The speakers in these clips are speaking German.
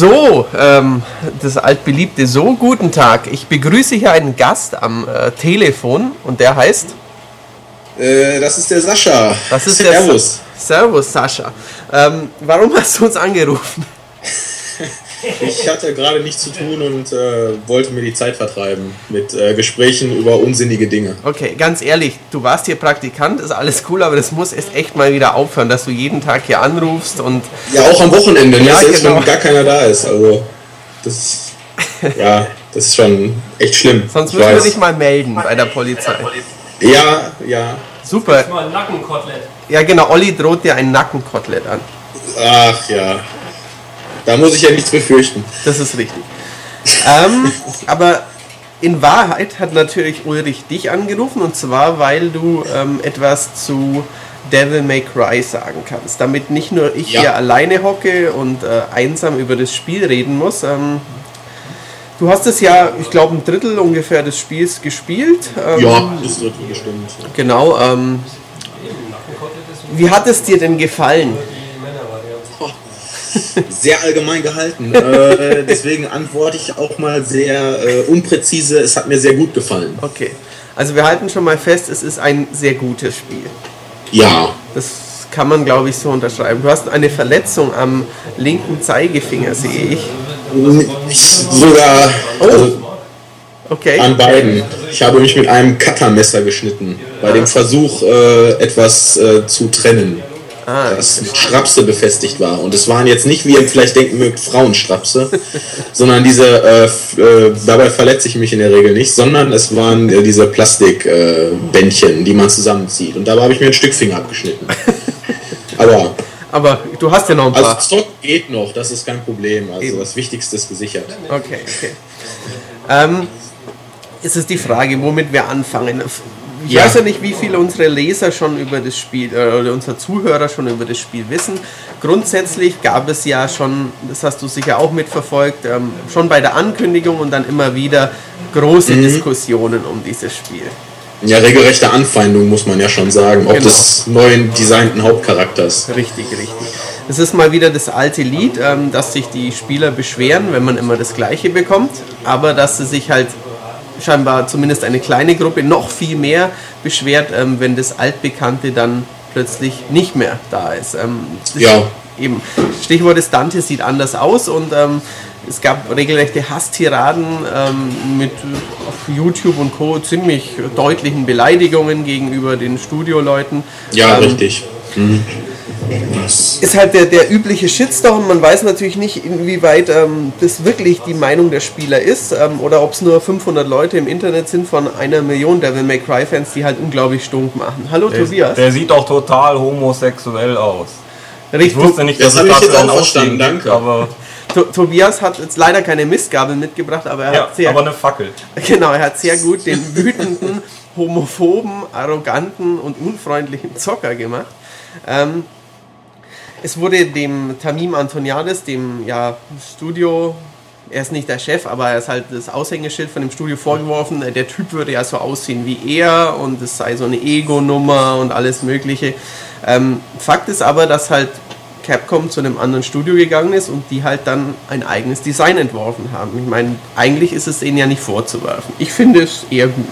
So, ähm, das altbeliebte So, guten Tag. Ich begrüße hier einen Gast am äh, Telefon und der heißt? Äh, das ist der Sascha. Das ist Servus. Der Servus, Sascha. Ähm, warum hast du uns angerufen? Ich hatte gerade nichts zu tun und äh, wollte mir die Zeit vertreiben mit äh, Gesprächen über unsinnige Dinge. Okay, ganz ehrlich, du warst hier Praktikant, ist alles cool, aber das muss jetzt echt mal wieder aufhören, dass du jeden Tag hier anrufst und. Ja, auch am Wochenende, ne? ja, selbst genau. wenn gar keiner da ist. Also, das, ja, das ist schon echt schlimm. Sonst müssen wir dich mal melden bei der Polizei. Ja, ja. Super. Mal ein Nackenkotelett. Ja, genau, Olli droht dir ein Nackenkotelett an. Ach ja. Da muss ich ja nichts befürchten. Das ist richtig. ähm, aber in Wahrheit hat natürlich Ulrich dich angerufen und zwar, weil du ähm, etwas zu Devil May Cry sagen kannst. Damit nicht nur ich ja. hier alleine hocke und äh, einsam über das Spiel reden muss. Ähm, du hast es ja, ich glaube, ein Drittel ungefähr des Spiels gespielt. Ähm, ja, das Drittel bestimmt. Genau. Ähm, wie hat es dir denn gefallen? Sehr allgemein gehalten. äh, deswegen antworte ich auch mal sehr äh, unpräzise. Es hat mir sehr gut gefallen. Okay. Also wir halten schon mal fest, es ist ein sehr gutes Spiel. Ja. Das kann man, glaube ich, so unterschreiben. Du hast eine Verletzung am linken Zeigefinger, sehe ich. ich sogar oh. also, okay. an beiden. Ich habe mich mit einem Cuttermesser geschnitten, bei dem Versuch, äh, etwas äh, zu trennen ah. das mit Strapse befestigt war. Und es waren jetzt nicht, wie ihr vielleicht denken mögt, Frauenstrapse, sondern diese, äh, äh, dabei verletze ich mich in der Regel nicht, sondern es waren äh, diese Plastikbändchen, die man zusammenzieht. Und dabei habe ich mir ein Stück Finger abgeschnitten. Aber aber du hast ja noch ein paar. Also Stock geht noch, das ist kein Problem. Also Eben. das Wichtigste ist gesichert. Okay, okay. Ähm, ist es die Frage, womit wir anfangen? Ich ja. weiß ja nicht, wie viele unsere Leser schon über das Spiel äh, oder unsere Zuhörer schon über das Spiel wissen. Grundsätzlich gab es ja schon, das hast du sicher auch mitverfolgt, ähm, schon bei der Ankündigung und dann immer wieder große mhm. Diskussionen um dieses Spiel. Ja, regelrechte Anfeindung muss man ja schon sagen, ob genau. des neuen designten Hauptcharakters. Richtig, richtig. Es ist mal wieder das alte Lied, ähm, dass sich die Spieler beschweren, wenn man immer das Gleiche bekommt, aber dass sie sich halt scheinbar zumindest eine kleine Gruppe noch viel mehr beschwert, ähm, wenn das Altbekannte dann plötzlich nicht mehr da ist. Ähm, ja. Eben, Stichwort ist Dante sieht anders aus und ähm, es gab regelrechte Hasstiraden ähm, mit auf YouTube und Co. ziemlich deutlichen Beleidigungen gegenüber den Studioleuten. Ja, ähm, richtig. Mhm ist halt der, der übliche Shitstorm. Man weiß natürlich nicht, inwieweit ähm, das wirklich die Meinung der Spieler ist ähm, oder ob es nur 500 Leute im Internet sind von einer Million Devil May Cry Fans, die halt unglaublich stunk machen. Hallo der, Tobias. Der sieht doch total homosexuell aus. Richtig. Ich wusste nicht, dass das es dafür ein Ausstehen gibt, aber... Tobias hat jetzt leider keine Mistgabel mitgebracht, aber er ja, hat sehr... aber eine Fackel. Genau, er hat sehr gut den wütenden, homophoben, arroganten und unfreundlichen Zocker gemacht. Ähm, es wurde dem Tamim Antoniadis, dem ja, Studio, er ist nicht der Chef, aber er ist halt das Aushängeschild von dem Studio vorgeworfen, der Typ würde ja so aussehen wie er und es sei so eine Ego-Nummer und alles Mögliche. Ähm, Fakt ist aber, dass halt Capcom zu einem anderen Studio gegangen ist und die halt dann ein eigenes Design entworfen haben. Ich meine, eigentlich ist es ihnen ja nicht vorzuwerfen. Ich finde es eher gut.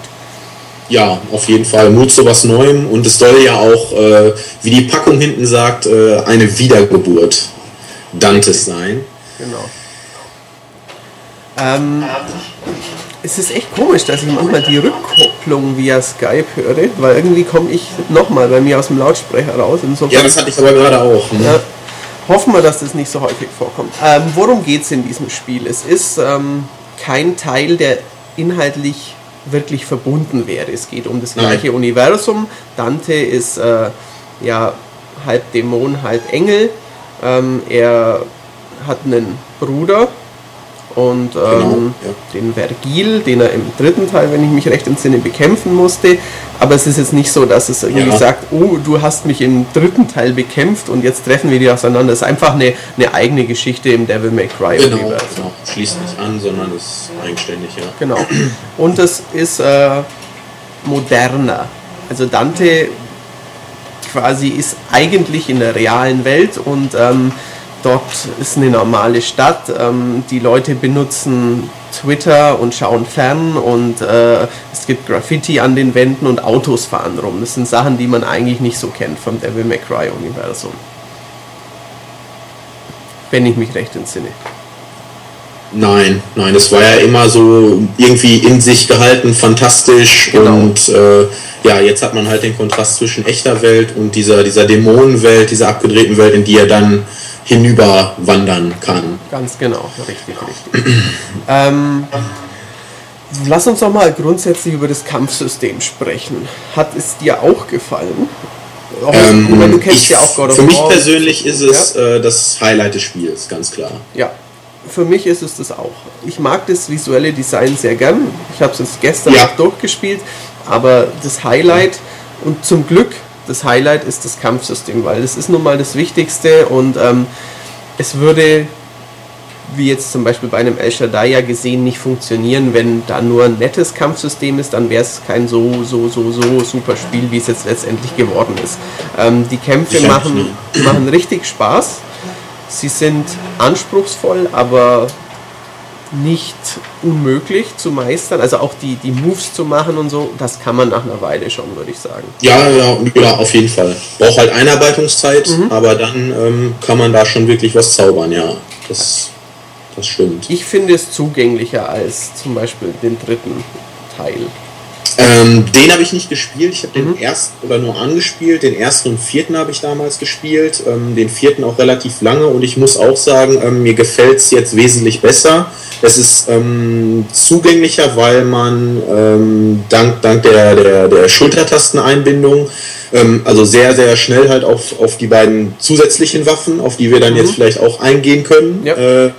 Ja, auf jeden Fall. Mut zu was Neuem und es soll ja auch, äh, wie die Packung hinten sagt, äh, eine Wiedergeburt Dantes sein. Genau. Ähm, es ist echt komisch, dass ich manchmal die Rückkopplung via Skype höre, weil irgendwie komme ich nochmal bei mir aus dem Lautsprecher raus. Insofern, ja, das hatte ich aber gerade auch. Ne? Ja, hoffen wir, dass das nicht so häufig vorkommt. Ähm, worum geht es in diesem Spiel? Es ist ähm, kein Teil, der inhaltlich wirklich verbunden wäre. Es geht um das gleiche Nein. Universum. Dante ist äh, ja halb Dämon, halb Engel. Ähm, er hat einen Bruder und ähm, genau, ja. den Vergil, den er im dritten Teil, wenn ich mich recht entsinne, bekämpfen musste. Aber es ist jetzt nicht so, dass es irgendwie ja. sagt, oh, du hast mich im dritten Teil bekämpft und jetzt treffen wir die auseinander. Es ist einfach eine, eine eigene Geschichte im Devil May Cry genau, Genau. Schließt nicht an, sondern ist eigenständig, ja. Genau. Und es ist äh, moderner. Also Dante quasi ist eigentlich in der realen Welt und ähm, dort ist eine normale Stadt. Ähm, die Leute benutzen Twitter und schauen fern und äh, es gibt Graffiti an den Wänden und Autos fahren rum. Das sind Sachen, die man eigentlich nicht so kennt vom Devil May Cry Universum. Wenn ich mich recht entsinne. Nein, nein, es war ja immer so irgendwie in sich gehalten, fantastisch genau. und äh, ja, jetzt hat man halt den Kontrast zwischen echter Welt und dieser, dieser Dämonenwelt, dieser abgedrehten Welt, in die er dann hinüber wandern kann. Ganz genau, richtig, richtig. ähm, lass uns doch mal grundsätzlich über das Kampfsystem sprechen. Hat es dir auch gefallen? Auch, ähm, du kennst ich, ja auch God of Für mich persönlich ist es ja? äh, das Highlight des Spiels, ganz klar. Ja, für mich ist es das auch. Ich mag das visuelle Design sehr gern. Ich habe es jetzt gestern ja. auch durchgespielt, aber das Highlight und zum Glück das Highlight ist das Kampfsystem, weil das ist nun mal das Wichtigste und ähm, es würde, wie jetzt zum Beispiel bei einem El Shaddai ja gesehen, nicht funktionieren, wenn da nur ein nettes Kampfsystem ist, dann wäre es kein so, so, so, so super Spiel, wie es jetzt letztendlich geworden ist. Ähm, die Kämpfe machen, machen richtig Spaß Sie sind anspruchsvoll, aber nicht unmöglich zu meistern. Also auch die, die Moves zu machen und so, das kann man nach einer Weile schon, würde ich sagen. Ja, ja, ja, auf jeden Fall. Braucht halt Einarbeitungszeit, mhm. aber dann ähm, kann man da schon wirklich was zaubern, ja. Das, das stimmt. Ich finde es zugänglicher als zum Beispiel den dritten Teil. Ähm, den habe ich nicht gespielt. Ich habe mhm. den ersten oder nur angespielt. Den ersten und vierten habe ich damals gespielt. Ähm, den vierten auch relativ lange. Und ich muss auch sagen, ähm, mir gefällt es jetzt wesentlich besser. Es ist ähm, zugänglicher, weil man ähm, dank, dank der, der, der Schultertasteneinbindung ähm, also sehr, sehr schnell halt auf, auf die beiden zusätzlichen Waffen, auf die wir dann mhm. jetzt vielleicht auch eingehen können. Ja. Äh,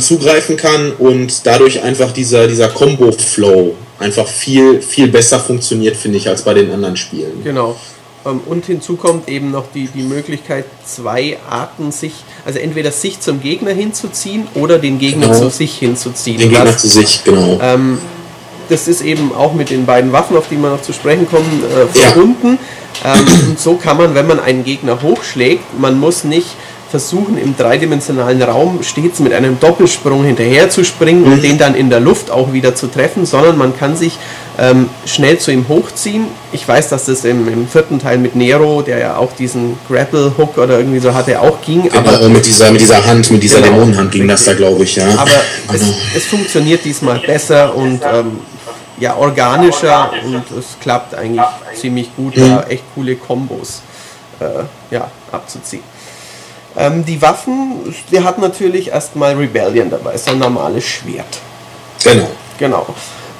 zugreifen kann und dadurch einfach dieser, dieser Combo-Flow einfach viel, viel besser funktioniert, finde ich, als bei den anderen Spielen. Genau. Ähm, und hinzu kommt eben noch die, die Möglichkeit, zwei Arten sich, also entweder sich zum Gegner hinzuziehen oder den Gegner genau. zu sich hinzuziehen. Den Gegner das, zu sich, genau. Ähm, das ist eben auch mit den beiden Waffen, auf die wir noch zu sprechen kommen, äh, verbunden. Ja. Ähm, und so kann man, wenn man einen Gegner hochschlägt, man muss nicht versuchen, im dreidimensionalen Raum stets mit einem Doppelsprung hinterher zu springen mhm. und den dann in der Luft auch wieder zu treffen, sondern man kann sich ähm, schnell zu ihm hochziehen. Ich weiß, dass das im, im, vierten Teil mit Nero, der ja auch diesen Grapple-Hook oder irgendwie so hatte, auch ging. Genau, aber mit dieser, mit dieser Hand, mit dieser genau, Dämonenhand ging das da, glaube ich, ja. Aber es, es, funktioniert diesmal besser und ähm, ja, organischer und es klappt eigentlich ziemlich gut, mhm. da echt coole Kombos äh, ja, abzuziehen. Ähm, die Waffen, der hat natürlich erstmal Rebellion dabei, so ein normales Schwert. Genau. Genau.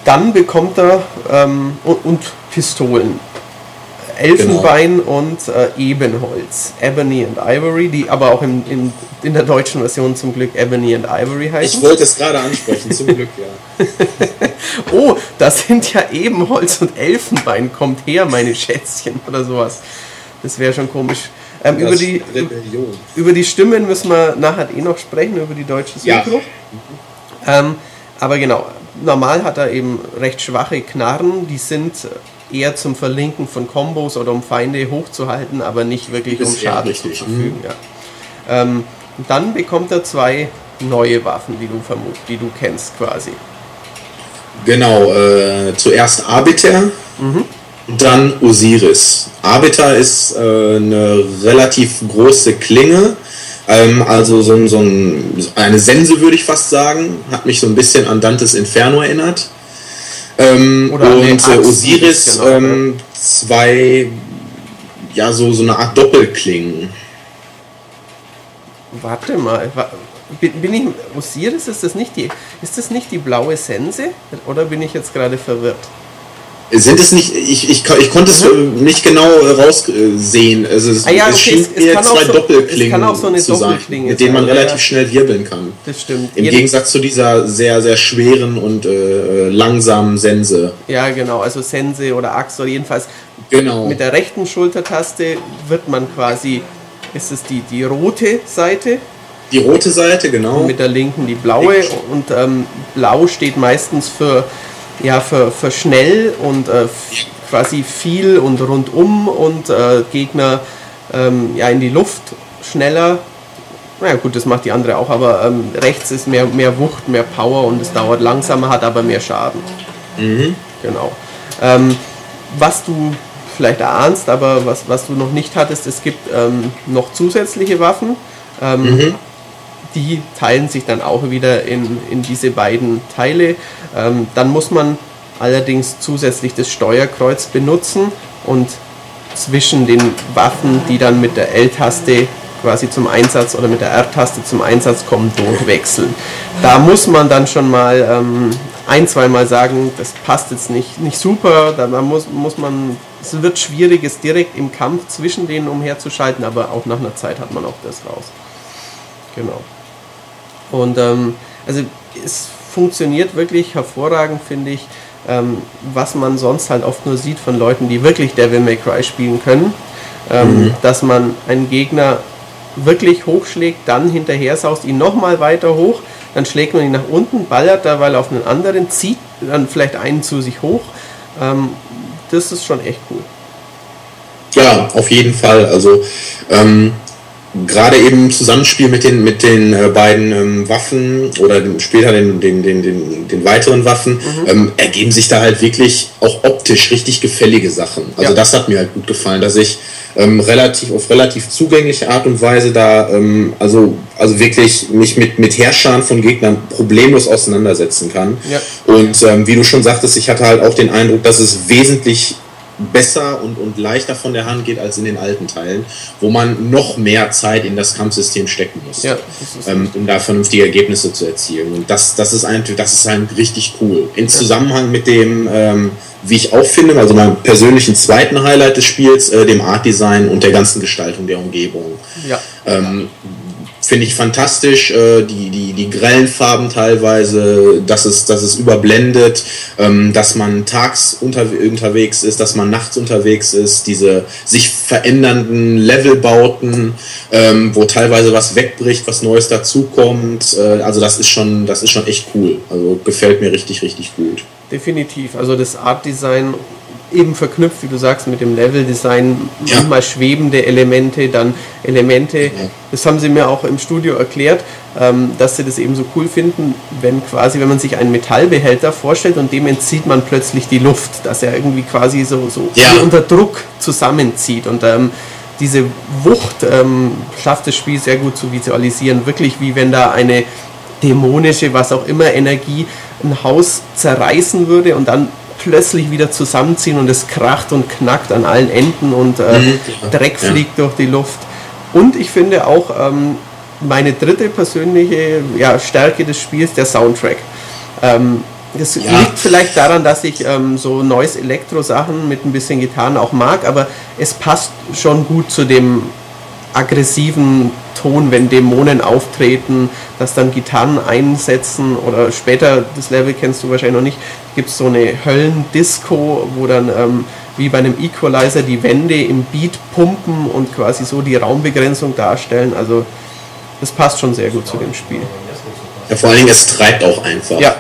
Dann bekommt er ähm, und, und, Pistolen. Elfenbein genau. und äh, Ebenholz. Ebony and Ivory, die aber auch in, in, in der deutschen Version zum Glück Ebony and Ivory heißen. Ich wollte es gerade ansprechen, zum Glück, ja. oh, das sind ja Ebenholz und Elfenbein. Kommt her, meine Schätzchen oder sowas. Das wäre schon komisch. Ähm, über, die, über die Stimmen müssen wir nachher eh noch sprechen, über die deutsche Synchro. Ja. Ähm, aber genau, normal hat er eben recht schwache Knarren, die sind eher zum Verlinken von Kombos oder um Feinde hochzuhalten, aber nicht wirklich um Schaden zuzufügen. Mhm. Ja. Ähm, dann bekommt er zwei neue Waffen, die du vermutest, die du kennst quasi. Genau, äh, zuerst Arbiter. Mhm dann Osiris. Arbiter ist äh, eine relativ große Klinge, ähm, also so, so ein, eine Sense würde ich fast sagen, hat mich so ein bisschen an Dantes Inferno erinnert. Ähm, und äh, Osiris genau, ähm, zwei, ja, so, so eine Art Doppelklingen. Warte mal, bin ich Osiris ist das nicht die ist das nicht die blaue Sense oder bin ich jetzt gerade verwirrt? Sind es nicht, ich, ich, ich konnte es mhm. nicht genau raussehen. Also es, ah ja, okay, es schien es, es zwei so, Doppelklingen so zu sein, mit denen man relativ ja. schnell wirbeln kann. Das stimmt. Im Jeden Gegensatz zu dieser sehr, sehr schweren und äh, langsamen Sense. Ja, genau, also Sense oder Axt oder jedenfalls genau. mit der rechten Schultertaste wird man quasi, ist es die, die rote Seite, die rote Seite, genau. Und mit der linken die blaue. Und ähm, blau steht meistens für ja, für, für schnell und äh, quasi viel und rundum und äh, Gegner ähm, ja, in die Luft schneller naja gut, das macht die andere auch, aber ähm, rechts ist mehr, mehr Wucht, mehr Power und es dauert langsamer, hat aber mehr Schaden. Mhm. Genau. Ähm, was du vielleicht erahnst, aber was, was du noch nicht hattest, es gibt ähm, noch zusätzliche Waffen. Ähm, Mhm. Die teilen sich dann auch wieder in, in diese beiden Teile. Ähm, dann muss man allerdings zusätzlich das Steuerkreuz benutzen und zwischen den Waffen, die dann mit der L-Taste quasi zum Einsatz oder mit der R-Taste zum Einsatz kommen, durchwechseln. Da muss man dann schon mal ähm, ein, zweimal sagen, das passt jetzt nicht, nicht super, da muss, muss man, es wird schwierig, es direkt im Kampf zwischen denen umherzuschalten, aber auch nach einer Zeit hat man auch das raus. Genau. Und ähm, also es funktioniert wirklich hervorragend, finde ich, ähm, was man sonst halt oft nur sieht von Leuten, die wirklich Devil May Cry spielen können, ähm, dass man einen Gegner wirklich hochschlägt, dann hinterher saust ihn nochmal weiter hoch, dann schlägt man ihn nach unten, ballert derweil auf einen anderen, zieht dann vielleicht einen zu sich hoch. Ähm, das ist schon echt cool. Ja, auf jeden Fall. Also ähm, gerade eben im Zusammenspiel mit den, mit den äh, beiden ähm, Waffen oder später den, den, den, den, den weiteren Waffen ähm, ergeben sich da halt wirklich auch optisch richtig gefällige Sachen. Also Ja. das hat mir halt gut gefallen, dass ich ähm, relativ auf relativ zugängliche Art und Weise da ähm, also also wirklich mich mit mit Herrschern von Gegnern problemlos auseinandersetzen kann. Ja. Und ähm, wie du schon sagtest, ich hatte halt auch den Eindruck, dass es wesentlich besser und, und leichter von der Hand geht als in den alten Teilen, wo man noch mehr Zeit in das Kampfsystem stecken muss, Ja, ähm, um da vernünftige Ergebnisse zu erzielen. Und das, das ist eigentlich, das ist halt richtig cool. In Zusammenhang mit dem, ähm, wie ich auch finde, also meinem persönlichen zweiten Highlight des Spiels, äh, dem Art Design und der ganzen Gestaltung der Umgebung. ja. Ähm, Finde ich fantastisch, äh, die, die, die grellen Farben teilweise, dass es, dass es überblendet, ähm, dass man tags unter, unterwegs ist, dass man nachts unterwegs ist, diese sich verändernden Levelbauten, ähm, wo teilweise was wegbricht, was Neues dazukommt. Äh, also das ist schon, das ist schon echt cool. Also gefällt mir richtig, richtig gut. Definitiv. Also das Art Design eben verknüpft, wie du sagst, mit dem Level Design, Ja. manchmal schwebende Elemente, dann Elemente, das haben sie mir auch im Studio erklärt, ähm, dass sie das eben so cool finden, wenn quasi, wenn man sich einen Metallbehälter vorstellt und dem entzieht man plötzlich die Luft, dass er irgendwie quasi so, so Ja. unter Druck zusammenzieht und ähm, diese Wucht ähm, schafft das Spiel sehr gut zu visualisieren, wirklich wie wenn da eine dämonische, was auch immer, Energie ein Haus zerreißen würde und dann plötzlich wieder zusammenziehen und es kracht und knackt an allen Enden und äh, Mhm, ja. Dreck Ja. fliegt durch die Luft. Und ich finde auch ähm, meine dritte persönliche ja, Stärke des Spiels, der Soundtrack. Ähm, das Ja. liegt vielleicht daran, dass ich ähm, so neues Elektro-Sachen mit ein bisschen Gitarren auch mag, aber es passt schon gut zu dem aggressiven Ton, wenn Dämonen auftreten, dass dann Gitarren einsetzen oder später, das Level kennst du wahrscheinlich noch nicht, gibt es so eine Höllendisco, wo dann ähm, wie bei einem Equalizer die Wände im Beat pumpen und quasi so die Raumbegrenzung darstellen. Also das passt schon sehr gut zu dem Spiel. Ja, vor allen Dingen, es treibt auch einfach. Ja.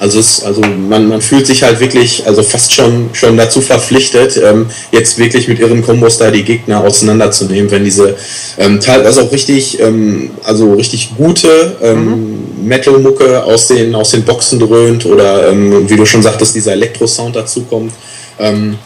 Also, es, also man, man fühlt sich halt wirklich, also fast schon, schon dazu verpflichtet, ähm, jetzt wirklich mit ihren Kombos da die Gegner auseinanderzunehmen, wenn diese ähm, teilweise auch richtig, ähm, also richtig gute ähm, Metal-Mucke aus den, aus den Boxen dröhnt oder ähm, wie du schon sagtest, dieser Elektro-Sound dazukommt. Ähm,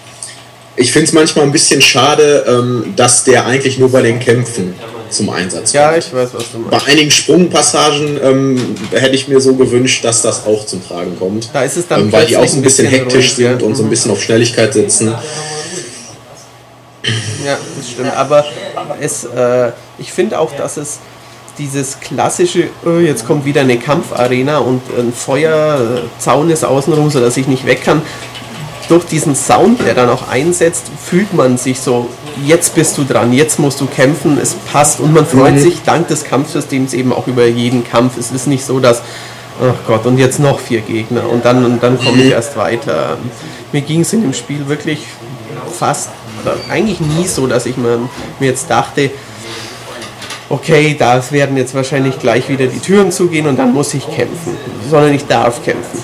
ich finde es manchmal ein bisschen schade, ähm, dass der eigentlich nur bei den Kämpfen zum Einsatz kommt. Ja, ich weiß, was du Bei meinst. einigen Sprungpassagen ähm, hätte ich mir so gewünscht, dass das auch zum Tragen kommt. Da ist es dann ähm, weil die auch so ein bisschen bisschen hektisch ruhig, ja. sind und so ein Mhm. bisschen auf Schnelligkeit setzen. Ja, das stimmt. Aber es, äh, ich finde auch, dass es dieses klassische, oh, jetzt kommt wieder eine Kampfarena und ein Feuerzaun ist außenrum, sodass ich nicht weg kann. Durch diesen Sound, der dann auch einsetzt, fühlt man sich so, jetzt bist du dran, jetzt musst du kämpfen, es passt und man freut Mhm. sich dank des Kampfsystems eben auch über jeden Kampf. Es ist nicht so, dass, ach Gott, und jetzt noch vier Gegner und dann, und dann komme ich erst weiter. Mir ging es in dem Spiel wirklich fast, eigentlich nie so, dass ich mir, mir jetzt dachte, okay, da werden jetzt wahrscheinlich gleich wieder die Türen zugehen und dann muss ich kämpfen, sondern ich darf kämpfen.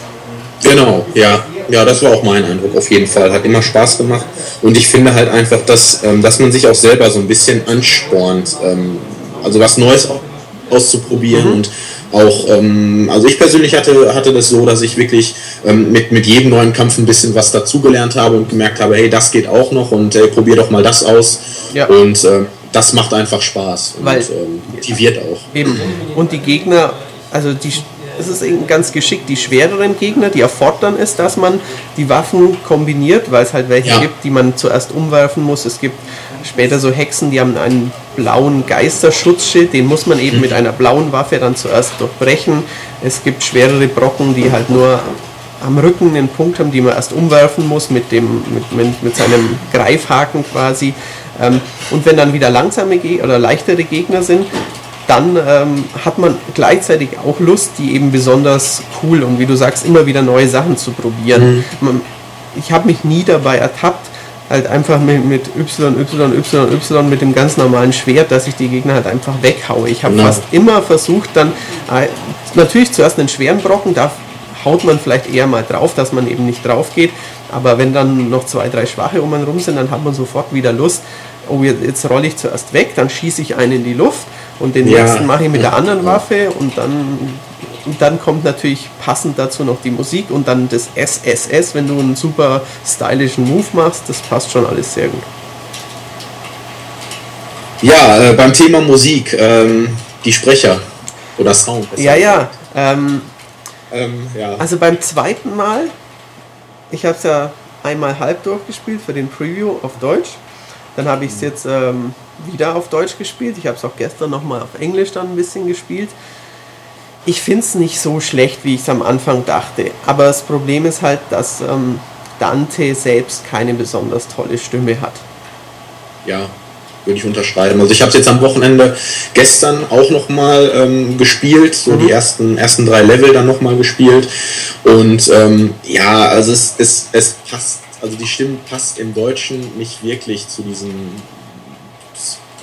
Genau, ja. Ja, das war auch mein Eindruck, auf jeden Fall. Hat immer Spaß gemacht. Und ich finde halt einfach, dass, ähm, dass man sich auch selber so ein bisschen anspornt, ähm, also was Neues auszuprobieren mhm. und auch, ähm, also ich persönlich hatte, hatte das so, dass ich wirklich ähm, mit, mit jedem neuen Kampf ein bisschen was dazugelernt habe und gemerkt habe, hey, das geht auch noch und hey, probier doch mal das aus. Ja. Und äh, das macht einfach Spaß und Weil, ähm, motiviert auch. Eben. Und die Gegner, also die es ist eben ganz geschickt, die schwereren Gegner, die erfordern es, dass man die Waffen kombiniert, weil es halt welche ja. gibt, die man zuerst umwerfen muss. Es gibt später so Hexen, die haben einen blauen Geisterschutzschild, den muss man eben mhm. mit einer blauen Waffe dann zuerst durchbrechen. Es gibt schwerere Brocken, die halt nur am Rücken einen Punkt haben, die man erst umwerfen muss mit, dem, mit, mit, mit seinem Greifhaken quasi. Ähm, und wenn dann wieder langsame Ge oder leichtere Gegner sind, dann ähm, hat man gleichzeitig auch Lust, die eben besonders cool und wie du sagst, immer wieder neue Sachen zu probieren. Mhm. Man, ich habe mich nie dabei ertappt, halt einfach mit, mit Y, Y, Y, Y mit dem ganz normalen Schwert, dass ich die Gegner halt einfach weghaue. Ich habe genau. fast immer versucht, dann äh, natürlich zuerst einen schweren Brocken, da haut man vielleicht eher mal drauf, dass man eben nicht drauf geht. Aber wenn dann noch zwei, drei Schwache um einen rum sind, dann hat man sofort wieder Lust. Oh, jetzt, jetzt rolle ich zuerst weg, dann schieße ich einen in die Luft und den ja. nächsten mache ich mit der anderen Waffe und dann und dann kommt natürlich passend dazu noch die Musik und dann das SSS, wenn du einen super stylischen Move machst, das passt schon alles sehr gut. Ja, äh, beim Thema Musik, ähm, die Sprecher oder Sound. Ja, ja, ähm, ähm, ja. Also beim zweiten Mal, ich habe es ja einmal halb durchgespielt für den Preview auf Deutsch. Dann habe ich es jetzt ähm, wieder auf Deutsch gespielt. Ich habe es auch gestern nochmal auf Englisch dann ein bisschen gespielt ich finde es nicht so schlecht, wie ich es am Anfang dachte. Aber das Problem ist halt, dass ähm, Dante selbst keine besonders tolle Stimme hat. Ja, würde ich unterschreiben. Also ich habe es jetzt am Wochenende gestern auch nochmal ähm, gespielt, so mhm. die ersten, ersten drei Level dann nochmal gespielt. Und ähm, ja, also es, es, es passt, also die Stimme passt im Deutschen nicht wirklich zu diesem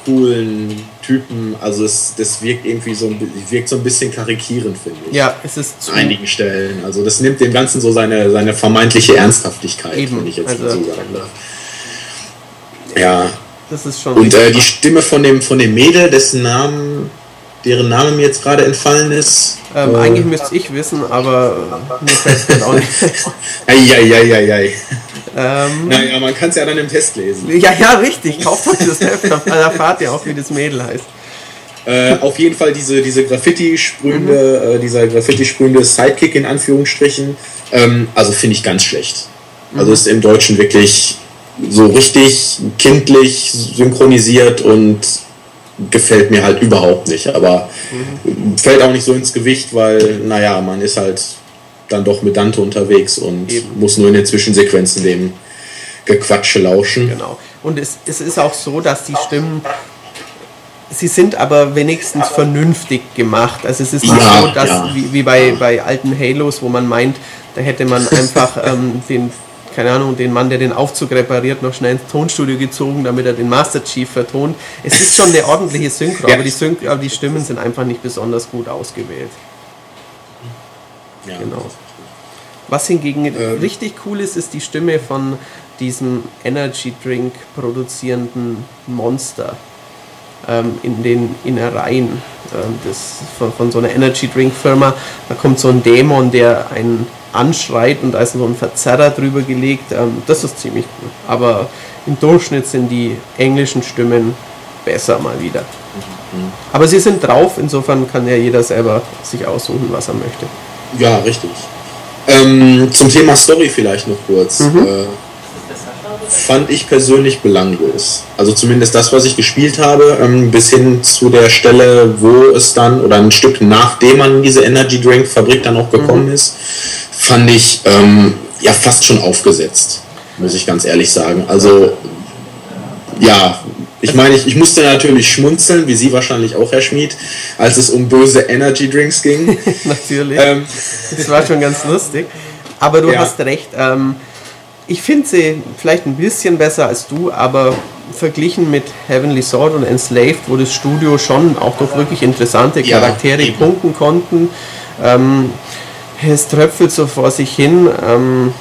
coolen Typen. Also es, das wirkt irgendwie so, wirkt so ein bisschen karikierend, finde ich. Ja, es ist zu. An einigen Stellen. Also das nimmt dem Ganzen so seine, seine vermeintliche Ernsthaftigkeit, Eben. wenn ich jetzt also, mal so sagen darf. Ja. Das ist schon. Und äh, die Stimme von dem, von dem Mädel, dessen Namen, deren Name mir jetzt gerade entfallen ist. Ähm, äh, eigentlich müsste ich wissen, aber mir fällt es auch nicht. Eieieiei. Ähm, naja, man kann es ja dann im Test lesen. Ja, ja, richtig. Kauft euch das Heft, da erfahrt ihr auch, wie das Mädel heißt. Äh, auf jeden Fall diese, diese Graffiti-sprühende, mhm. äh, dieser Graffiti-sprühende Sidekick in Anführungsstrichen. Ähm, also finde ich ganz schlecht. Also mhm. ist im Deutschen wirklich so richtig kindlich synchronisiert und gefällt mir halt überhaupt nicht. Aber mhm. fällt auch nicht so ins Gewicht, weil, naja, man ist halt dann doch mit Dante unterwegs und Eben. muss nur in den Zwischensequenzen dem Gequatsche lauschen. Genau. Und es, es ist auch so, dass die Stimmen, sie sind aber wenigstens vernünftig gemacht. Also es ist nicht ja, so, dass ja. wie, wie bei, bei alten Halos, wo man meint, da hätte man einfach ähm, den keine Ahnung, den Mann, der den Aufzug repariert, noch schnell ins Tonstudio gezogen, damit er den Master Chief vertont. Es ist schon eine ordentliche Synchro, ja. aber, die Synchro aber die Stimmen sind einfach nicht besonders gut ausgewählt. Ja. Genau. Was hingegen ähm. richtig cool ist, ist die Stimme von diesem Energy Drink produzierenden Monster ähm, in den Innereien ähm, des, von, von, so einer Energy Drink Firma. Da kommt so ein Dämon, der einen anschreit und da ist so ein Verzerrer drüber gelegt. Ähm, das ist ziemlich cool. Aber im Durchschnitt sind die englischen Stimmen besser mal wieder. Mhm. Aber sie sind drauf, insofern kann ja jeder selber sich aussuchen, was er möchte. Ja, richtig. Ähm, zum Thema Story vielleicht noch kurz. Mhm. Äh, fand ich persönlich belanglos. Also zumindest das, was ich gespielt habe, ähm, bis hin zu der Stelle, wo es dann, oder ein Stück nachdem man in diese Energy Drink Fabrik dann auch gekommen mhm. ist, fand ich ähm, ja fast schon aufgesetzt, muss ich ganz ehrlich sagen. Also ja, ich meine, ich, ich musste natürlich schmunzeln, wie Sie wahrscheinlich auch, Herr Schmid, als es um böse Energy Drinks ging. natürlich. Ähm, das war schon ganz lustig. Aber du ja. hast recht. Ähm, ich finde sie vielleicht ein bisschen besser als du, aber verglichen mit Heavenly Sword und Enslaved, wo das Studio schon auch durch wirklich interessante Charaktere ja, punkten konnten. Ähm, es tröpfelt so vor sich hin. Ähm,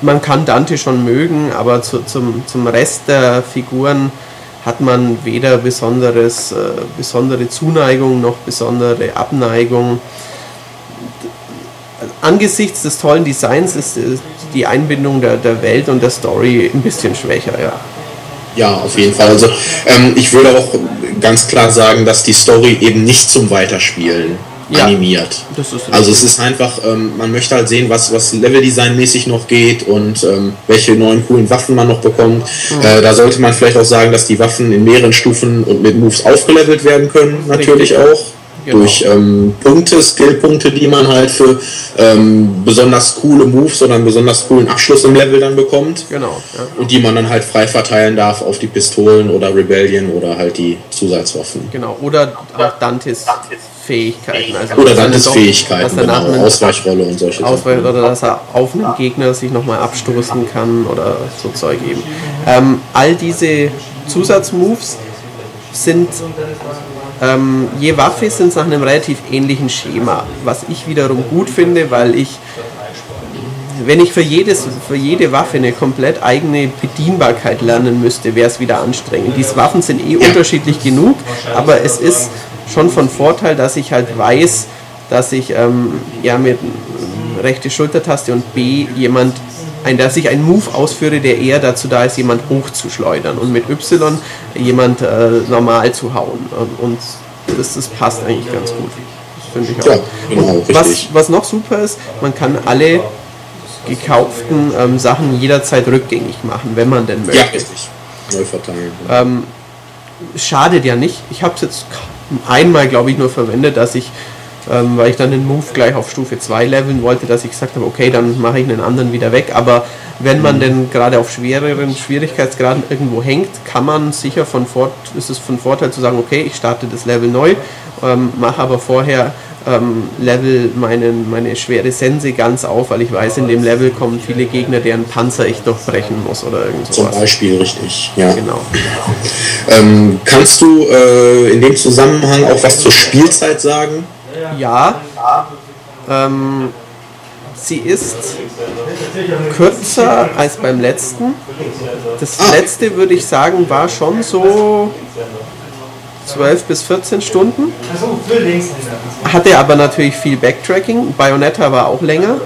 man kann Dante schon mögen, aber zu, zum, zum Rest der Figuren hat man weder besonderes, äh, besondere Zuneigung noch besondere Abneigung. Angesichts des tollen Designs ist äh, die Einbindung der, der Welt und der Story ein bisschen schwächer, ja. Ja, auf jeden Fall. Also ähm, ich würde auch ganz klar sagen, dass die Story eben nicht zum Weiterspielen ja, animiert. also es ist einfach, ähm, man möchte halt sehen, was, was Leveldesign-mäßig noch geht und ähm, welche neuen coolen Waffen man noch bekommt. Mhm. Äh, da sollte man vielleicht auch sagen, dass die Waffen in mehreren Stufen und mit Moves aufgelevelt werden können, natürlich Richtig. auch. Genau. Durch ähm, Punkte, Skillpunkte, die man halt für ähm, besonders coole Moves oder einen besonders coolen Abschluss im Level dann bekommt. Genau. Ja. Und die man dann halt frei verteilen darf auf die Pistolen oder Rebellion oder halt die Zusatzwaffen. Genau. Oder auch Dantes Fähigkeiten. Also oder Dantes Fähigkeiten, genau, Ausweichrolle und solche Ausweich Sachen. Oder dass er auf einen Gegner sich nochmal abstoßen kann oder so Zeug eben. Ähm, all diese Zusatzmoves sind ähm, je Waffe sind es nach einem relativ ähnlichen Schema, was ich wiederum gut finde, weil ich, wenn ich für, jedes, für jede Waffe eine komplett eigene Bedienbarkeit lernen müsste, wäre es wieder anstrengend. Diese Waffen sind eh unterschiedlich genug, aber es ist schon von Vorteil, dass ich halt weiß, dass ich ähm, ja mit rechte Schultertaste und B jemand ein, dass ich einen Move ausführe, der eher dazu da ist, jemand hochzuschleudern und mit Y jemand äh, normal zu hauen. Und das, das passt eigentlich ganz gut. Das finde ich auch. Ja, genau, was, was noch super ist, man kann alle gekauften ähm, Sachen jederzeit rückgängig machen, wenn man denn möchte. Ja, richtig. Neu verteilen. Ähm, schadet ja nicht. Ich habe es jetzt einmal, glaube ich, nur verwendet, dass ich ähm, weil ich dann den Move gleich auf Stufe 2 leveln wollte, dass ich gesagt habe, okay, dann mache ich einen anderen wieder weg. Aber wenn man mhm. denn gerade auf schwereren Schwierigkeitsgraden irgendwo hängt, kann man sicher von Fort ist es von Vorteil zu sagen, okay, ich starte das Level neu, ähm, mache aber vorher ähm, Level meinen, meine schwere Sense ganz auf, weil ich weiß, in dem Level kommen viele Gegner, deren Panzer ich durchbrechen muss oder irgendwas. Zum Beispiel, richtig, ja. Genau. Ähm, kannst du äh, in dem Zusammenhang auch was zur Spielzeit sagen? Ja. Ähm, sie ist kürzer als beim letzten. Das ah. letzte würde ich sagen war schon so 12 bis 14 Stunden. Hatte aber natürlich viel Backtracking. Bayonetta war auch länger.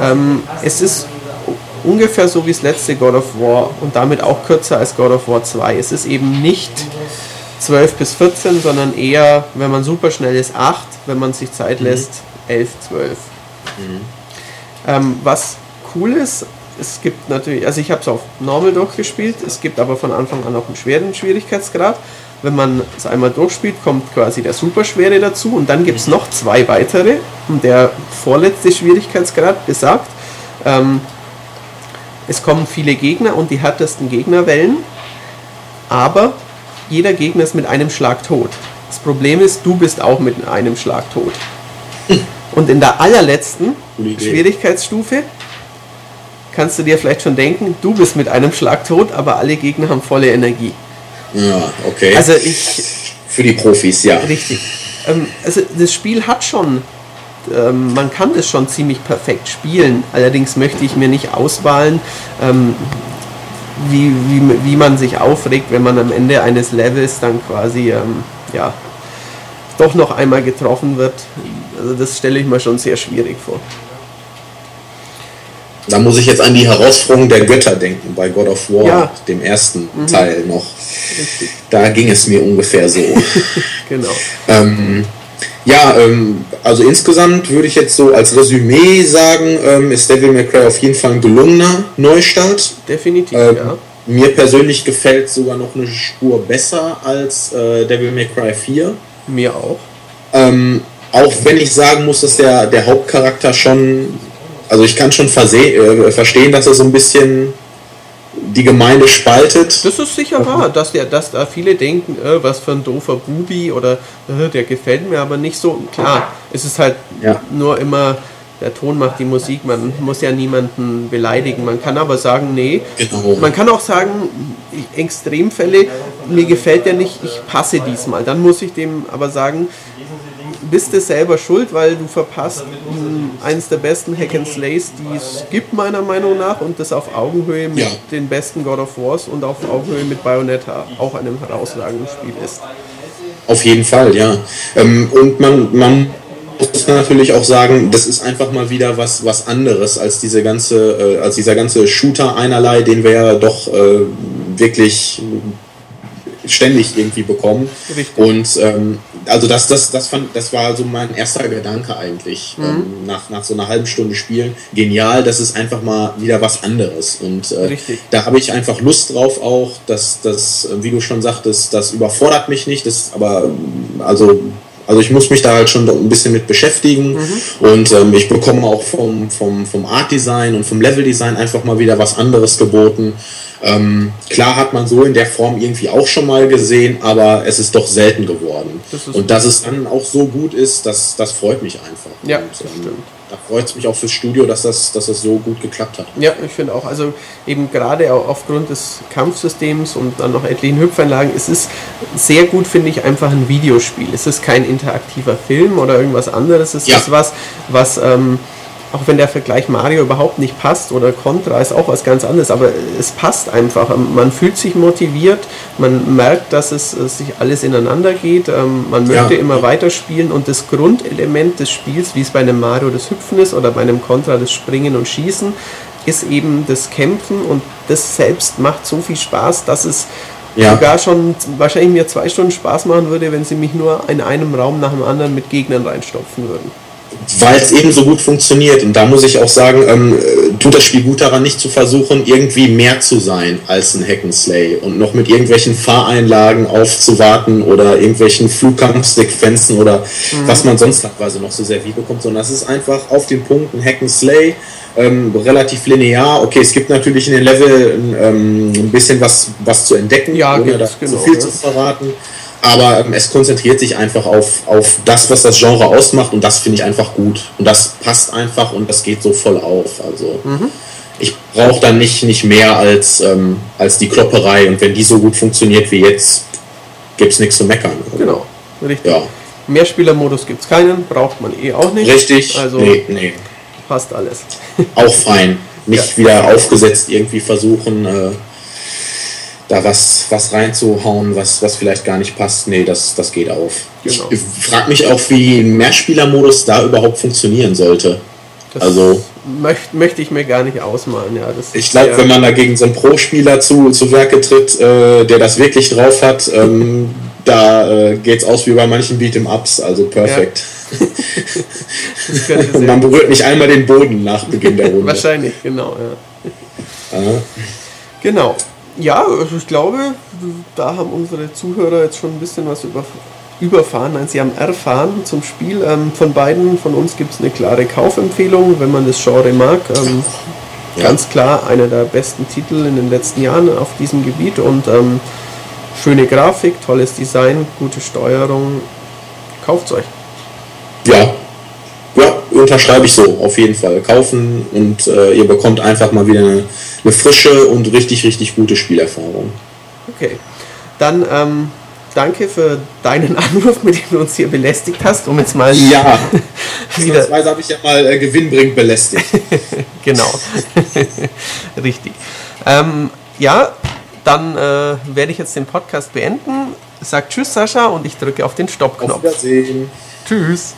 Ähm, es ist ungefähr so wie das letzte God of War und damit auch kürzer als God of War 2. Es ist eben nicht 12 bis 14, sondern eher, wenn man super schnell ist, 8, wenn man sich Zeit mhm. lässt, 11, 12. Mhm. Ähm, was cool ist, es gibt natürlich, also ich habe es auf Normal durchgespielt, es gibt aber von Anfang an auch einen schweren Schwierigkeitsgrad. Wenn man es einmal durchspielt, kommt quasi der Superschwere dazu und dann gibt es noch zwei weitere. Und der vorletzte Schwierigkeitsgrad besagt, ähm, es kommen viele Gegner und die härtesten Gegnerwellen, aber jeder Gegner ist mit einem Schlag tot. Das Problem ist, du bist auch mit einem Schlag tot. Und in der allerletzten Schwierigkeitsstufe kannst du dir vielleicht schon denken, du bist mit einem Schlag tot, aber alle Gegner haben volle Energie. Ja, okay. Also ich. Für die Profis, ja. Richtig. Ähm, also das Spiel hat schon. Ähm, man kann es schon ziemlich perfekt spielen. Allerdings möchte ich mir nicht auswahlen, ähm, wie, wie, wie man sich aufregt, wenn man am Ende eines Levels dann quasi ähm, ja, doch noch einmal getroffen wird. Also das stelle ich mir schon sehr schwierig vor. Da muss ich jetzt an die Herausforderung der Götter denken, bei God of War, ja. dem ersten mhm. Teil noch. Richtig. Da ging es mir ungefähr so. genau. Ähm, ja, ähm, also insgesamt würde ich jetzt so als Resümee sagen, ähm, ist Devil May Cry auf jeden Fall ein gelungener Neustart. Definitiv, ähm, ja. Mir persönlich gefällt sogar noch eine Spur besser als äh, Devil May Cry 4. Mir auch. Ähm, auch wenn ich sagen muss, dass der, der Hauptcharakter schon, also ich kann schon äh, verstehen, dass er so ein bisschen die Gemeinde spaltet. Das ist sicher wahr, dass, der, dass da viele denken, äh, was für ein doofer Bubi oder äh, der gefällt mir aber nicht so. Klar, es ist halt ja. nur immer, der Ton macht die Musik, man muss ja niemanden beleidigen. Man kann aber sagen, nee. Genau. Man kann auch sagen, Extremfälle, mir gefällt der nicht, ich passe diesmal. Dann muss ich dem aber sagen, bist du selber schuld, weil du verpasst mh, eines der besten Hack and Slays, die es gibt, meiner Meinung nach, und das auf Augenhöhe mit Ja. den besten God of Wars und auf Augenhöhe mit Bayonetta auch einem herausragenden Spiel ist. Auf jeden Fall, ja. Ähm, und man, man muss natürlich auch sagen, das ist einfach mal wieder was, was anderes als diese ganze, äh, als dieser ganze Shooter einerlei, den wir ja doch äh, wirklich ständig irgendwie bekommen. Richtig. Und ähm, also das, das, das, fand, das war so mein erster Gedanke eigentlich Mhm. ähm, nach, nach so einer halben Stunde Spielen. Genial, das ist einfach mal wieder was anderes. Und äh, da habe ich einfach Lust drauf auch, dass das, äh, wie du schon sagtest, das überfordert mich nicht, das aber ähm, also also ich muss mich da halt schon ein bisschen mit beschäftigen und ähm, ich bekomme auch vom, vom, vom Art Design und vom Level Design einfach mal wieder was anderes geboten. Ähm, klar hat man so in der Form irgendwie auch schon mal gesehen, aber es ist doch selten geworden. Das und dass es dann auch so gut ist, das, das freut mich einfach. Ja, und, ähm, stimmt. Da freut es mich auch fürs Studio, dass das, dass das so gut geklappt hat. Ja, ich finde auch, also eben gerade aufgrund des Kampfsystems und dann noch etlichen Hüpfanlagen, es ist sehr gut, finde ich, einfach ein Videospiel. Es ist kein interaktiver Film oder irgendwas anderes. Es Ja. ist was, was, ähm, auch wenn der Vergleich Mario überhaupt nicht passt oder Contra ist auch was ganz anderes, aber es passt einfach. Ähm, Man fühlt sich motiviert, man merkt, dass es äh, sich alles ineinander geht, ähm, man möchte Ja. immer weiterspielen und das Grundelement des Spiels, wie es bei einem Mario das Hüpfen ist oder bei einem Contra das Springen und Schießen, ist eben das Kämpfen und das selbst macht so viel Spaß, dass es Ja. sogar schon wahrscheinlich mir zwei Stunden Spaß machen würde, wenn sie mich nur in einem Raum nach dem anderen mit Gegnern reinstopfen würden. Weil es eben so gut funktioniert. Und da muss ich auch sagen, ähm, äh, tut das Spiel gut daran, nicht zu versuchen, irgendwie mehr zu sein als ein Hack'n'Slay und noch mit irgendwelchen Fahreinlagen aufzuwarten oder irgendwelchen Flugkampfsequenzen oder was man sonst teilweise noch so serviert bekommt, sondern es ist einfach auf den Punkt ein Hack'n'Slay. Ähm, relativ linear. Okay, es gibt natürlich in den Level ähm, ein bisschen was, was zu entdecken, Ja, ohne da zu genau, viel ja. zu verraten. Aber ähm, es konzentriert sich einfach auf, auf das, was das Genre ausmacht und das finde ich einfach gut. Und das passt einfach und das geht so voll auf. Also ich brauche dann nicht, nicht mehr als, ähm, als die Klopperei und wenn die so gut funktioniert wie jetzt, gibt es nichts zu meckern. Genau, richtig. Ja, Mehrspielermodus gibt es keinen, braucht man eh auch nicht. richtig. Also nee, nee. passt alles. Auch fein. Nicht Ja. wieder aufgesetzt irgendwie versuchen, äh, da was, was reinzuhauen, was, was vielleicht gar nicht passt. Nee, das, das geht auf. Genau. Ich frage mich auch, wie ein Mehrspielermodus da überhaupt funktionieren sollte. Das Also- möcht, möchte ich mir gar nicht ausmalen. Ja, das Ich glaube, wenn man da gegen so einen Pro-Spieler zu, zu Werke tritt, äh, der das wirklich drauf hat, ähm, da äh, geht's aus wie bei manchen Beat'em-Ups, also perfekt. könnte Und man berührt nicht einmal den Boden nach Beginn der Runde. Wahrscheinlich, genau. Ja. Ja. Genau. Ja, also ich glaube, da haben unsere Zuhörer jetzt schon ein bisschen was über, überfahren. Nein, sie haben erfahren zum Spiel. Ähm, von beiden, von uns gibt es eine klare Kaufempfehlung, wenn man das Genre mag. Ähm, Ja. Ganz klar einer der besten Titel in den letzten Jahren auf diesem Gebiet und ähm, schöne Grafik, tolles Design, gute Steuerung. Kauft's euch. Ja, unterschreibe ich so, auf jeden Fall. Kaufen und äh, ihr bekommt einfach mal wieder eine, eine frische und richtig, richtig gute Spielerfahrung. Okay. Dann ähm, danke für deinen Anruf, mit dem du uns hier belästigt hast, um jetzt mal Ja, ausnahmsweise habe ich ja mal äh, gewinnbringend belästigt. Genau. Richtig. Ähm, ja, dann äh, werde ich jetzt den Podcast beenden. Sag Tschüss, Sascha, und ich drücke auf den Auf Stoppknopf. Wiedersehen. Tschüss.